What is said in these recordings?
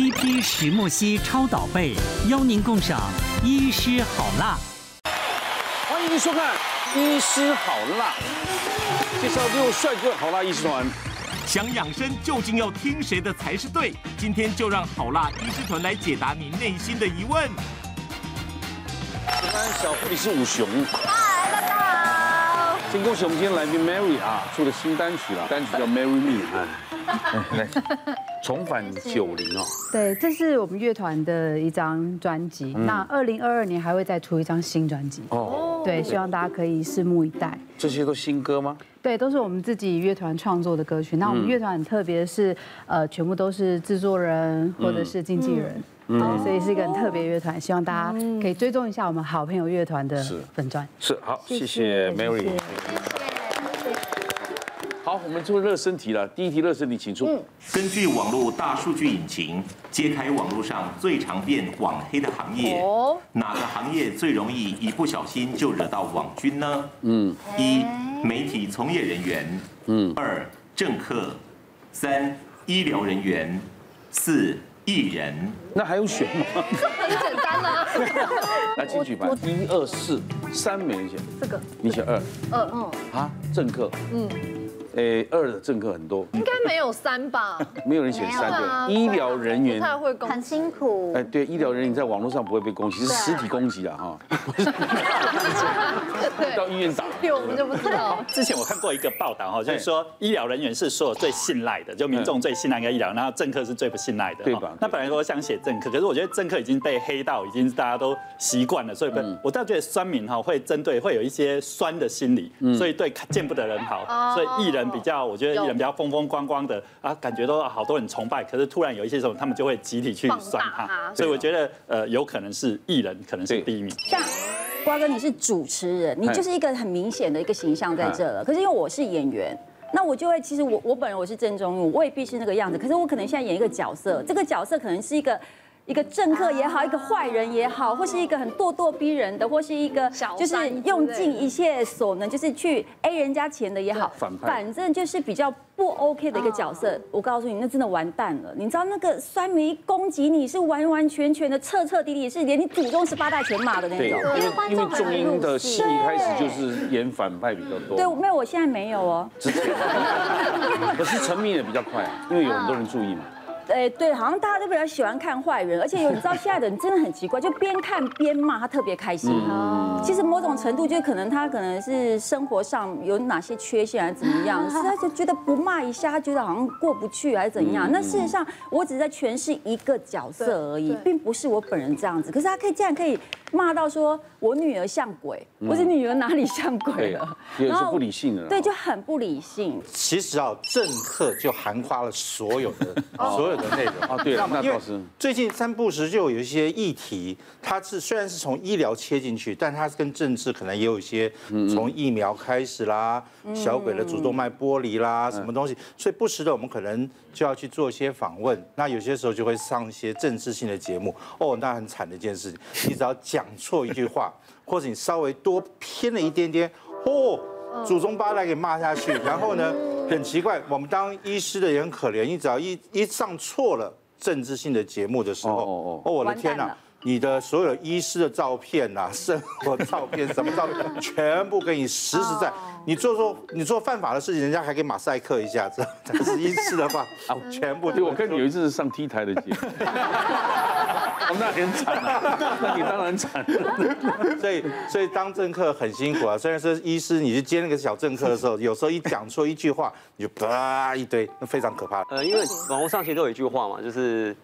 TP 石墨烯超导被，邀您共赏医师好辣。欢迎收看《医师好辣》，介绍六帅哥好辣医师团。想养生究竟要听谁的才是对？今天就让好辣医师团来解答你内心的疑问。小护理是五雄。先恭喜我们今天来宾 Mary 啊，出了新单曲了，单曲叫 Marry Me。来，重返九零哦。对，这是我们乐团的一张专辑。那二零二二年还会再出一张新专辑。哦。对，希望大家可以拭目以待。这些都新歌吗？对，都是我们自己乐团创作的歌曲。那我们乐团很特别的是，呃，全部都是制作人或者是经纪人。对，所以是一个很特别乐团。希望大家可以追踪一下我们好朋友乐团的粉专。是，好，谢谢 Mary。好，我们做热身题了。第一题热身题，请出。根据网络大数据引擎揭开网络上最常变网黑的行业，哪个行业最容易一不小心就惹到网军呢？嗯，一媒体从业人员，嗯，二政客，三医疗人员，四艺人。那还用选吗？很简单啊。来，请举牌。一二四，三没人选。这个。你选二。二嗯。啊，政客。嗯。诶，二的政客很多，应该没有三吧？没有人选三的。医疗人员太会攻击，很辛苦。哎，对，医疗人员在网络上不会被攻击，是实体攻击啊哈。到医院打，对，我们就不知道。之前我看过一个报道哈，就是说医疗人员是所有最信赖的，就民众最信赖一个医疗，然后政客是最不信赖的，对吧？那本来说想写政客，可是我觉得政客已经被黑到，已经是大家都习惯了，所以不，我倒觉得酸民哈会针对会有一些酸的心理，所以对见不得人好，所以艺人。比较，我觉得艺人比较风风光光的啊，感觉都好多人崇拜。可是突然有一些时候，他们就会集体去酸他。所以我觉得，呃，有可能是艺人，可能是第一名。像瓜哥，你是主持人，你就是一个很明显的一个形象在这了。可是因为我是演员，那我就会，其实我我本人我是郑中宇，我未必是那个样子。可是我可能现在演一个角色，这个角色可能是一个。一个政客也好，一个坏人也好，或是一个很咄咄逼人的，或是一个就是用尽一切所能，就是去 A 人家钱的也好，反正就是比较不 OK 的一个角色。我告诉你，那真的完蛋了。你知道那个酸民攻击你是完完全全的彻彻底底，是连你祖宗十八代全骂的那种。因为因为中英的戏一开始就是演反派比较多。对，没有，我现在没有哦。可是成名也比较快，因为有很多人注意嘛。哎，对，好像大家都比较喜欢看坏人，而且有你知道现在的人真的很奇怪，就边看边骂，他特别开心。其实程度就可能他可能是生活上有哪些缺陷还是怎么样，是他就觉得不骂一下，他觉得好像过不去还是怎样。那事实上我只是在诠释一个角色而已，并不是我本人这样子。可是他可以竟然可以骂到说我女儿像鬼，我是女儿哪里像鬼了？也是不理性的，对，就很不理性。其实啊，政客就含花了所有的所有的。内容啊，对，那倒是。最近三不时就有一些议题，它是虽然是从医疗切进去，但它是跟政治可能也有一些从疫苗开始啦，小鬼的主动脉剥离啦，什么东西，所以不时的我们可能就要去做一些访问。那有些时候就会上一些政治性的节目，哦，那很惨的一件事情，你只要讲错一句话，或者你稍微多偏了一点点，哦，祖宗八代给骂下去，然后呢？很奇怪，我们当医师的也很可怜。你只要一一上错了政治性的节目的时候，哦，我的天哪！你的所有的医师的照片呐、生活照片、什么照片，全部给你实实在。你做做你做犯法的事情，人家还可以马赛克一下子。但是医师的话，啊，全部。对，我看你有一次是上 T 台的节目，那很惨啊，那你当然惨。所以，所以当政客很辛苦啊。虽然说医师，你去接那个小政客的时候，有时候一讲错一句话，你就啪一堆，那非常可怕。呃，因为网络上其实都有一句话嘛，就是。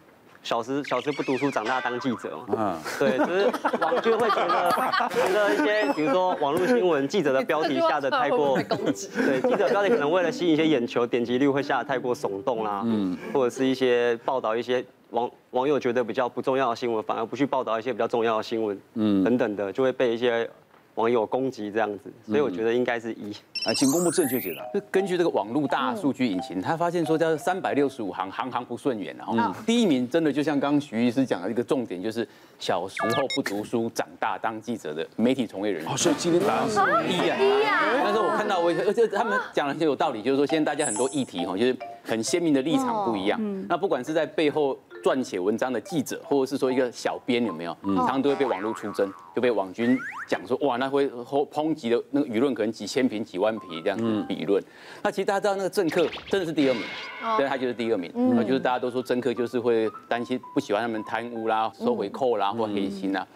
小时小时不读书，长大当记者。嗯，对，就是网就会觉得觉得一些，比如说网络新闻记者的标题下的太过，对，记者标题可能为了吸引一些眼球，点击率会下的太过耸动啦，嗯，或者是一些报道一些网网友觉得比较不重要的新闻，反而不去报道一些比较重要的新闻，嗯，等等的，就会被一些。网友攻击这样子，所以我觉得应该是一。来，请公布正确解答。就根据这个网络大数据引擎，他发现说叫三百六十五行，行行不顺眼。然后第一名真的就像刚刚徐医师讲的一个重点，就是小时候不读书，长大当记者的媒体从业人员。所以今天答案是一啊。但是我看到我，而且他们讲的很有道理，就是说现在大家很多议题哈，就是很鲜明的立场不一样。那不管是在背后撰写文章的记者，或者是说一个小编，有没有？常常都会被网络出征，就被网军讲说，哇，那会抨击的那个舆论可能几千篇、几万篇这样子的舆论。那其实大家知道，那个政客真的是第二名，对，他就是第二名。那就是大家都说政客就是会担心、不喜欢他们贪污啦、收回扣啦或黑心啦。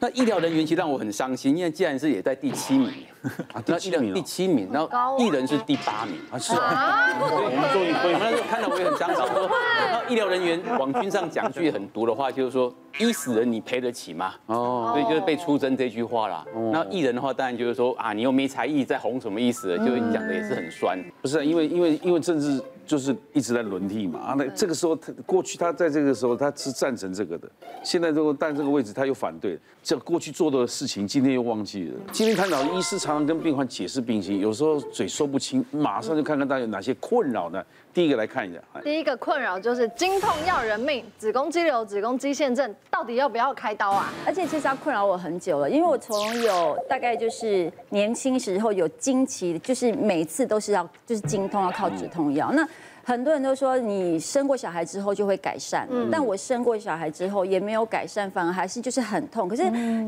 那医疗人员其实让我很伤心，因为既然是也在第七名，那医疗第七名，然后艺人是第八名啊，是啊，我们终于可以，那时候看到我也很伤心，说，那医疗人员往军上讲句很毒的话，就是说医死人你赔得起吗？哦，所以就是被出征这句话啦。那艺人的话，当然就是说啊，你又没才艺，在红什么意思？就是讲的也是很酸。不是，因为因为因为政治。就是一直在轮替嘛啊，那这个时候他过去他在这个时候他是赞成这个的，现在这个但这个位置他又反对，这过去做的事情今天又忘记了。今天看到医师常常跟病患解释病情，有时候嘴说不清，马上就看看他有哪些困扰呢？第一个来看一下，第一个困扰就是经痛要人命，子宫肌瘤、子宫肌腺症到底要不要开刀啊？而且其实它困扰我很久了，因为我从有大概就是年轻时候有经期，就是每次都是要就是经痛要靠止痛药那。很多人都说你生过小孩之后就会改善，但我生过小孩之后也没有改善，反而还是就是很痛。可是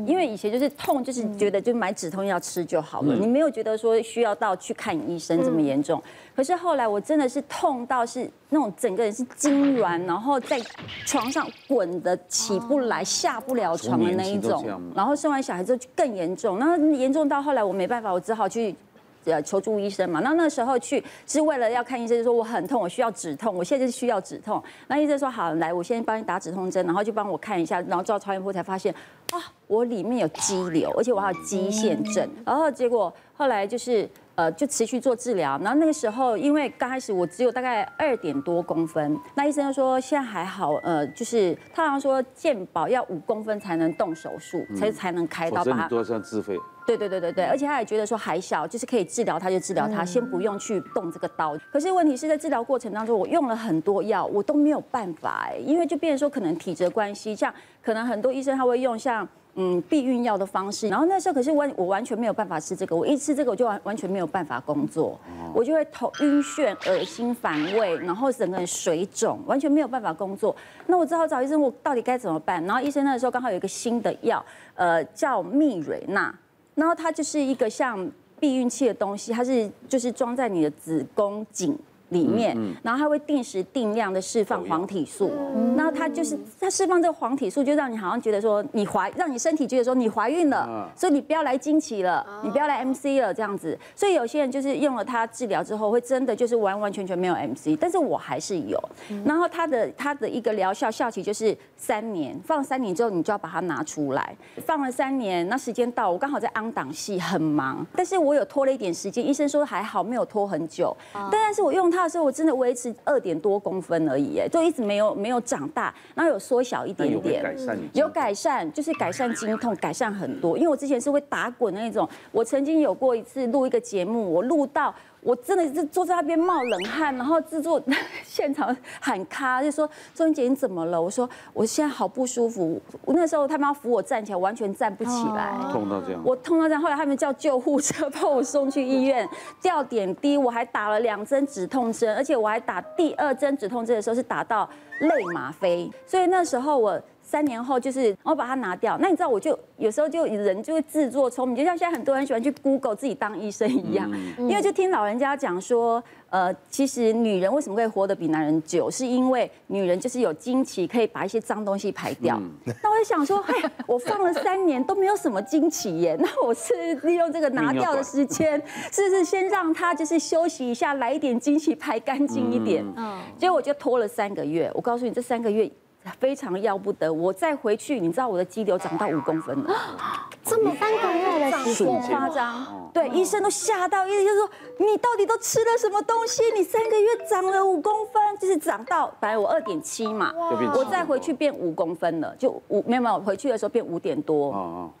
因为以前就是痛，就是觉得就买止痛药吃就好了，你没有觉得说需要到去看医生这么严重。可是后来我真的是痛到是那种整个人是痉挛，然后在床上滚的起不来、下不了床的那一种。然后生完小孩之后就更严重，那严重到后来我没办法，我只好去。呃，求助医生嘛，那那时候去是为了要看医生，就说我很痛，我需要止痛，我现在是需要止痛。那医生说好，来，我先帮你打止痛针，然后就帮我看一下，然后照超音波才发现，啊，我里面有肌瘤，而且我还有肌腺症。然后结果后来就是呃，就持续做治疗。然后那个时候，因为刚开始我只有大概二点多公分，那医生就说现在还好，呃，就是他好像说健保要五公分才能动手术，才才能开刀。把它多少自费？对对对对对，而且他也觉得说还小，就是可以治疗他就治疗他，先不用去动这个刀。可是问题是在治疗过程当中，我用了很多药，我都没有办法哎，因为就变成说可能体质关系，像可能很多医生他会用像嗯避孕药的方式，然后那时候可是我我完全没有办法吃这个，我一吃这个我就完完全没有办法工作，我就会头晕眩、恶心、反胃，然后整个人水肿，完全没有办法工作。那我只好找医生，我到底该怎么办？然后医生那个时候刚好有一个新的药，呃，叫蜜蕊娜。然后它就是一个像避孕器的东西，它是就是装在你的子宫颈。里面，然后它会定时定量的释放黄体素，然后它就是它释放这个黄体素，就让你好像觉得说你怀，让你身体觉得说你怀孕了，所以你不要来经期了，你不要来 MC 了这样子。所以有些人就是用了它治疗之后，会真的就是完完全全没有 MC，但是我还是有。然后它的它的一个疗效效期就是三年，放了三年之后你就要把它拿出来，放了三年，那时间到，我刚好在安档戏很忙，但是我有拖了一点时间，医生说还好没有拖很久，但是我用它。那时候我真的维持二点多公分而已，哎，就一直没有没有长大，然后有缩小一点点，有改善，有改善，就是改善经痛，改善很多。因为我之前是会打滚的那种，我曾经有过一次录一个节目，我录到。我真的是坐在那边冒冷汗，然后制作 现场喊卡，就说周英姐你怎么了？我说我现在好不舒服。我那时候他们要扶我站起来，完全站不起来，痛到这样。我痛到这样，后来他们叫救护车把我送去医院吊点滴，我还打了两针止痛针，而且我还打第二针止痛针的时候是打到类吗啡，所以那时候我。三年后就是我把它拿掉，那你知道我就有时候就人就会自作聪明，就像现在很多人喜欢去 Google 自己当医生一样，因为就听老人家讲说，呃，其实女人为什么会活得比男人久，是因为女人就是有经期可以把一些脏东西排掉。那我就想说，嘿，我放了三年都没有什么经期耶，那我是利用这个拿掉的时间，是不是先让他就是休息一下，来一点经期排干净一点？嗯，结果我就拖了三个月，我告诉你，这三个月。非常要不得，我再回去，你知道我的肌瘤长到五公分了，这么三个月的时间，夸张，对，医生都吓到，医生就说你到底都吃了什么东西？你三个月长了五公分，就是长到本来我二点七嘛，我再回去变五公分了，就五没有没有，回去的时候变五点多，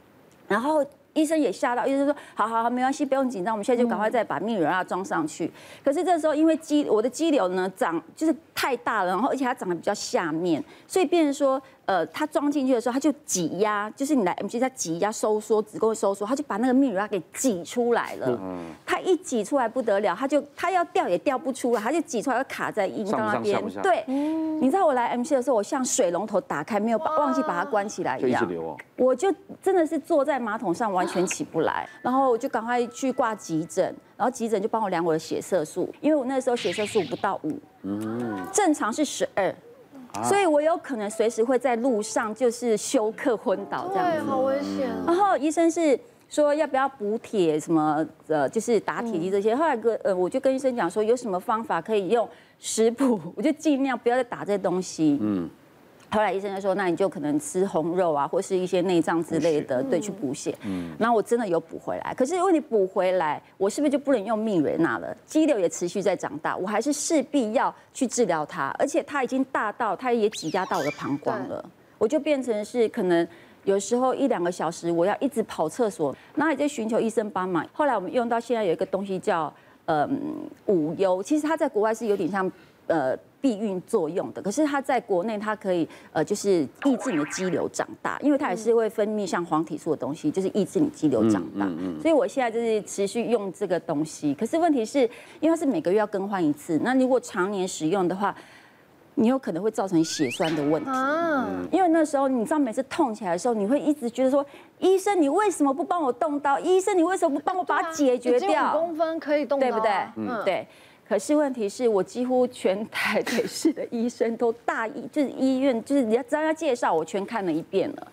然后医生也吓到，医生说好好好，没关系，不用紧张，我们现在就赶快再把泌乳啊装上去。可是这时候因为肌我的肌瘤呢长就是太大了，然后而且它长得比较下面，所以变成说。呃，它装进去的时候，它就挤压，就是你来 M C 在挤压收缩，子宫收缩，它就把那个泌乳啊给挤出来了。嗯，它一挤出来不得了，它就它要掉也掉不出来，它就挤出来，要卡在阴道那边。对，你知道我来 M C 的时候，我像水龙头打开没有把忘记把它关起来一样，我就真的是坐在马桶上完全起不来，然后我就赶快去挂急诊，然后急诊就帮我量我的血色素，因为我那时候血色素不到五，嗯，正常是十二。所以，我有可能随时会在路上就是休克昏倒这样子，对，好危险。然后医生是说要不要补铁什么呃，就是打铁剂这些。后来跟呃，我就跟医生讲说，有什么方法可以用食补，我就尽量不要再打这些东西。嗯。后来医生就说，那你就可能吃红肉啊，或是一些内脏之类的，对，去补血。嗯。然后我真的有补回来，可是如果你补回来，我是不是就不能用蜜蕊娜了？肌瘤也持续在长大，我还是势必要去治疗它，而且它已经大到它也挤压到我的膀胱了，我就变成是可能有时候一两个小时我要一直跑厕所，然后也在寻求医生帮忙。后来我们用到现在有一个东西叫嗯五优，其实它在国外是有点像呃。避孕作用的，可是它在国内它可以呃，就是抑制你的肌瘤长大，因为它也是会分泌像黄体素的东西，就是抑制你肌瘤长大。所以我现在就是持续用这个东西，可是问题是因为它是每个月要更换一次，那如果常年使用的话，你有可能会造成血栓的问题。啊，因为那时候你知道每次痛起来的时候，你会一直觉得说，医生你为什么不帮我动刀？医生你为什么不帮我把它解决掉？五公分可以动刀，对不对？嗯，对。可是问题是我几乎全台北市的医生都大医，就是医院，就是人家专家介绍，我全看了一遍了。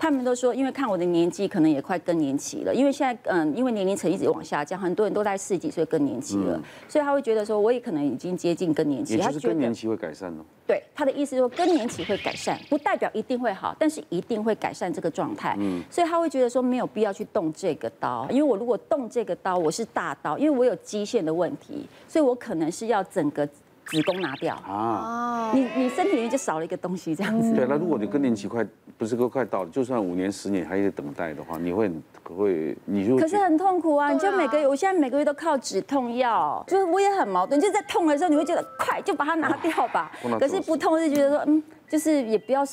他们都说，因为看我的年纪，可能也快更年期了。因为现在，嗯，因为年龄层一直往下降，很多人都在四十几岁更年期了，所以他会觉得说，我也可能已经接近更年期。也就是更年期会改善了。对，他的意思说更年期会改善，不代表一定会好，但是一定会改善这个状态。嗯，所以他会觉得说没有必要去动这个刀，因为我如果动这个刀，我是大刀，因为我有肌线的问题，所以我可能是要整个。子宫拿掉啊，你你身体里面就少了一个东西，这样子。对，那如果你更年期快不是都快到了，就算五年十年还得等待的话，你会会你就可是很痛苦啊！你就每个月，我现在每个月都靠止痛药，就是我也很矛盾，就在痛的时候你会觉得快就把它拿掉吧，可是不痛就觉得说嗯，就是也不要。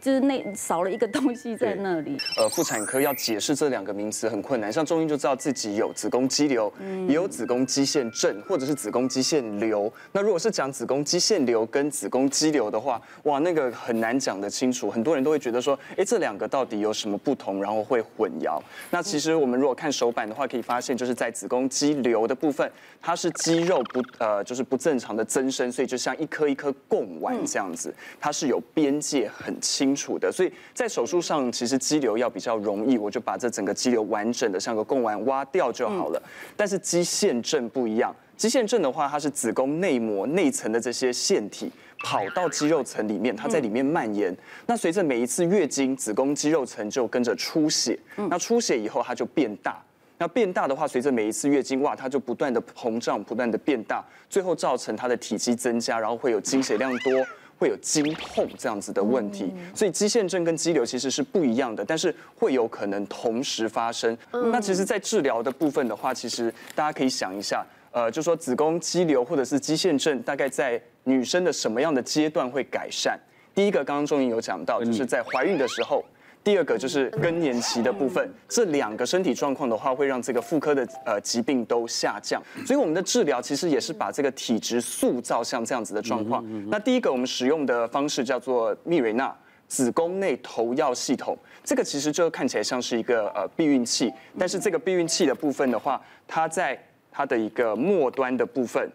就是那少了一个东西在那里。呃，妇产科要解释这两个名词很困难。像中医就知道自己有子宫肌瘤，也有子宫肌腺症，或者是子宫肌腺瘤。那如果是讲子宫肌腺瘤跟子宫肌瘤的话，哇，那个很难讲得清楚。很多人都会觉得说，哎，这两个到底有什么不同，然后会混淆。那其实我们如果看手板的话，可以发现就是在子宫肌瘤的部分，它是肌肉不呃就是不正常的增生，所以就像一颗一颗贡丸这样子，它是有边界很清。清楚的，所以在手术上其实肌瘤要比较容易，我就把这整个肌瘤完整的像个贡丸挖掉就好了。但是肌腺症不一样，肌腺症的话，它是子宫内膜内层的这些腺体跑到肌肉层里面，它在里面蔓延。那随着每一次月经，子宫肌肉层就跟着出血。那出血以后，它就变大。那变大的话，随着每一次月经，哇，它就不断的膨胀，不断的变大，最后造成它的体积增加，然后会有经血量多。会有经痛这样子的问题，所以肌腺症跟肌瘤其实是不一样的，但是会有可能同时发生。那其实，在治疗的部分的话，其实大家可以想一下，呃，就说子宫肌瘤或者是肌腺症，大概在女生的什么样的阶段会改善？第一个，刚刚钟莹有讲到，就是在怀孕的时候。第二个就是更年期的部分，这两个身体状况的话，会让这个妇科的呃疾病都下降。所以我们的治疗其实也是把这个体质塑造像这样子的状况。那第一个我们使用的方式叫做蜜蕊纳子宫内投药系统，这个其实就看起来像是一个呃避孕器，但是这个避孕器的部分的话，它在它的一个末端的部分，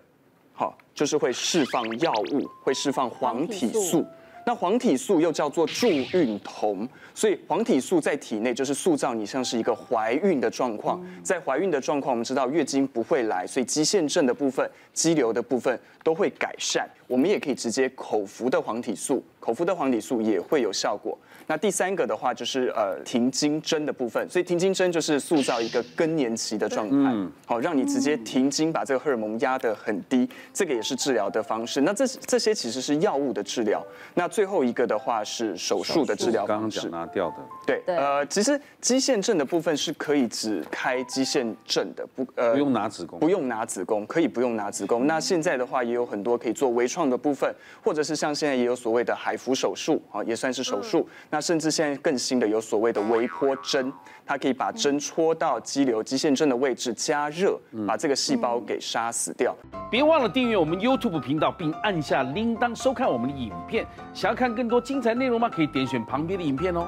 好，就是会释放药物，会释放黄体素。那黄体素又叫做助孕酮，所以黄体素在体内就是塑造你像是一个怀孕的状况。在怀孕的状况，我们知道月经不会来，所以肌腺症的部分、肌瘤的部分都会改善。我们也可以直接口服的黄体素。口服的黄体素也会有效果。那第三个的话就是呃停经针的部分，所以停经针就是塑造一个更年期的状态，好让你直接停经，把这个荷尔蒙压得很低，这个也是治疗的方式。那这这些其实是药物的治疗。那最后一个的话是手术的治疗方式。刚刚讲拿掉的。对，呃，其实肌腺症的部分是可以只开肌腺症的，不呃不用拿子宫，不用拿子宫，可以不用拿子宫。那现在的话也有很多可以做微创的部分，或者是像现在也有所谓的海服手术啊，也算是手术。那甚至现在更新的有所谓的微波针，它可以把针戳到肌瘤、肌腺症的位置，加热，把这个细胞给杀死掉。别忘了订阅我们 YouTube 频道，并按下铃铛收看我们的影片。想要看更多精彩内容吗？可以点选旁边的影片哦。